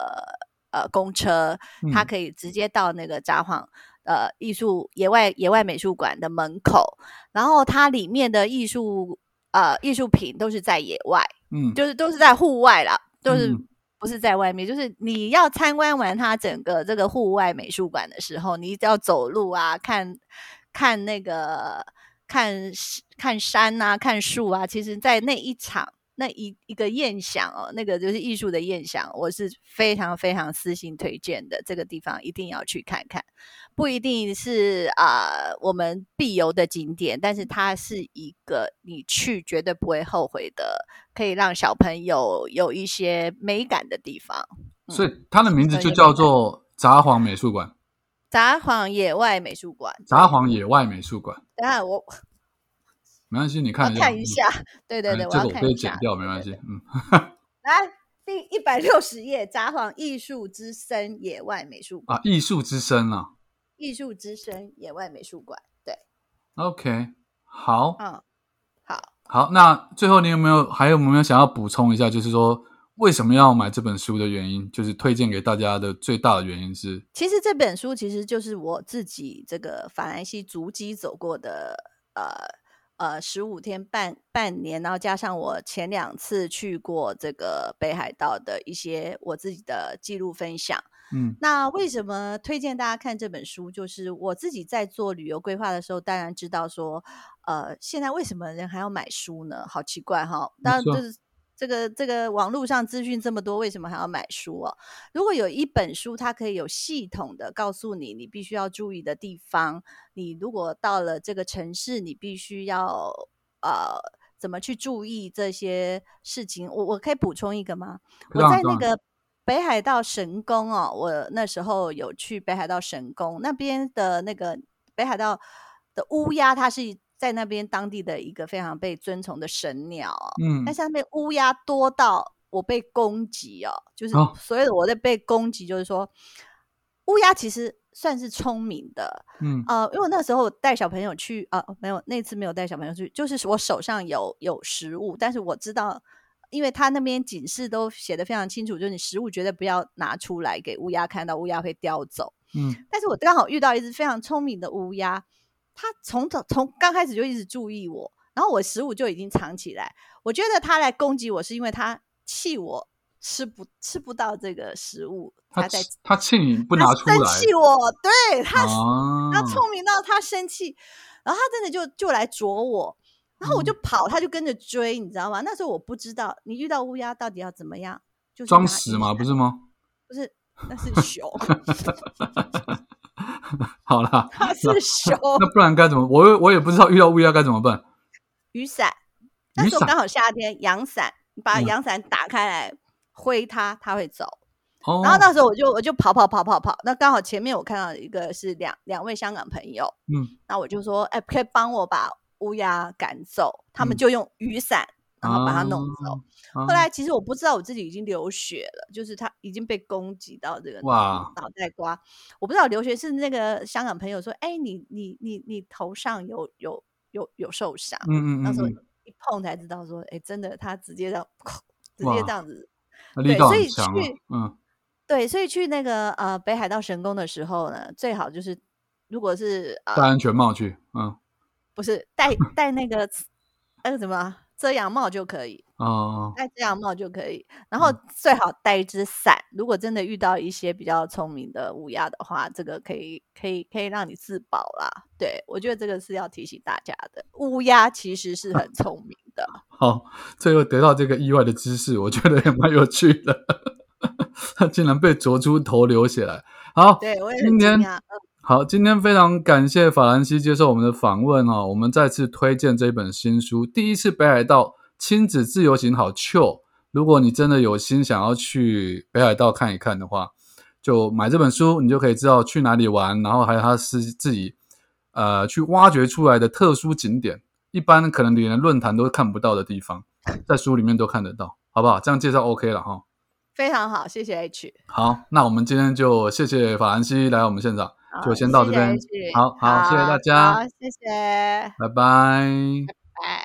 Speaker 2: 呃公车，他
Speaker 1: 嗯
Speaker 2: 可以直接到那个札幌。呃，艺术野外野外美术馆的门口，然后它里面的艺术呃艺术品都是在野外，
Speaker 1: 嗯，
Speaker 2: 就是都是在户外啦，都是
Speaker 1: 嗯
Speaker 2: 不是在外面。就是你要参观完它整个这个户外美术馆的时候，你要走路啊，看看那个看看山啊，看树啊。其实，在那一场那一一个宴享哦，那个就是艺术的宴享，我是非常非常私心推荐的。这个地方一定要去看看，不一定是啊、呃我们必游的景点，但是它是一个你去绝对不会后悔的，可以让小朋友有一些美感的地方。
Speaker 1: 所以它的名字就叫做札幌美术馆，
Speaker 2: 札幌野外美术馆，
Speaker 1: 札幌野外美术馆。
Speaker 2: 等下我
Speaker 1: 没关系，你看一下，
Speaker 2: 看一下，对对对，
Speaker 1: 这个我
Speaker 2: 要看一下。
Speaker 1: 可以剪掉，没
Speaker 2: 对对
Speaker 1: 关系。嗯，
Speaker 2: 来，第一百六十页，札幌艺术之声野外美术馆，
Speaker 1: 啊，艺术之声啊。
Speaker 2: 艺术之声野外美术馆。对
Speaker 1: ，OK，好，
Speaker 2: 嗯，好。
Speaker 1: 好，那最后你有没有还有没有想要补充一下？就是说为什么要买这本书的原因，就是推荐给大家的最大的原因是，
Speaker 2: 其实这本书其实就是我自己这个法兰西足迹走过的，呃呃，十五天半半年，然后加上我前两次去过这个北海道的一些我自己的记录分享。
Speaker 1: 嗯
Speaker 2: 那为什么推荐大家看这本书？就是我自己在做旅游规划的时候，当然知道说，呃，现在为什么人还要买书呢？好奇怪哈！当然，就是这个这个网络上资讯这么多，为什么还要买书哦？如果有一本书，它可以有系统的告诉你你必须要注意的地方，你如果到了这个城市，你必须要呃怎么去注意这些事情？我我可以补充一个吗？我在那个北海道神宫哦，我那时候有去北海道神宫那边的那个北海道的乌鸦，它是。在那边当地的一个非常被尊崇的神鸟，嗯，但是那边乌鸦多到我被攻击哦，就是所有的我在被攻击，就是说乌鸦其实算是聪明的，嗯。呃，因为那时候带小朋友去啊，没有那次没有带小朋友去，就是我手上有有食物，但是我知道，因为他那边警示都写的非常清楚，就是你食物绝对不要拿出来给乌鸦看到，乌鸦会叼走，嗯，但是我刚好遇到一只非常聪明的乌鸦。他从从从刚开始就一直注意我，然后我食物就已经藏起来。我觉得他来攻击我是因为他气我吃不吃不到这个食物，
Speaker 1: 他在他气你不拿出
Speaker 2: 来，生气我，对他他聪明到他生气，然后他真的就就来啄我，然后我就跑，他就跟着追，你知道吗？那时候我不知道你遇到乌鸦到底要怎么样，就
Speaker 1: 装死吗？不是吗？
Speaker 2: 不是，那是熊。
Speaker 1: 好了，
Speaker 2: 他是手，
Speaker 1: 那不然该怎么？我我也不知道遇到乌鸦该怎么办。
Speaker 2: 雨伞，那时候刚好夏天，阳伞，你把阳伞打开来挥它，它会走。然后那时候我就我就跑跑跑跑跑，那刚好前面我看到一个是两两位香港朋友，嗯，那我就说，哎，可以帮我把乌鸦赶走？他们就用雨伞。然后把它弄走。后来其实我不知道我自己已经流血了，就是他已经被攻击到这个哇脑袋瓜。我不知道流血是那个香港朋友说：“哎，你你你你头上有有有有受伤。”嗯嗯那时候一碰才知道说：“哎，真的，他直接这样，直接这样子。”
Speaker 1: 对，
Speaker 2: 所以去嗯，对，所以去那个呃北海道神宫的时候呢，最好就是如果是
Speaker 1: 戴安全帽去，嗯，
Speaker 2: 不是戴戴那个那个什么。遮阳帽就可以哦，戴遮阳帽就可以，然后最好带一只伞。如果真的遇到一些比较聪明的乌鸦的话，这个可以可以可以让你自保啦。对我觉得这个是要提醒大家的，乌鸦其实是很聪明的。
Speaker 1: 好，最后得到这个意外的知识，我觉得也蛮有趣的。他竟然被啄出头流血来。好，
Speaker 2: 对我也
Speaker 1: 今天。好，今天非常感谢法兰西接受我们的访问哦。我们再次推荐这本新书《第一次北海道亲子自由行好 Q》。如果你真的有心想要去北海道看一看的话，就买这本书，你就可以知道去哪里玩，然后还有它是自己呃去挖掘出来的特殊景点，一般可能连论坛都看不到的地方，在书里面都看得到，好不好？这样介绍 OK 了哈。
Speaker 2: 非常好，谢谢 H。
Speaker 1: 好，那我们今天就谢谢法兰西来我们现场。就先到这边，好好，谢谢大家，
Speaker 2: 谢谢，
Speaker 1: 拜拜，
Speaker 2: 拜拜。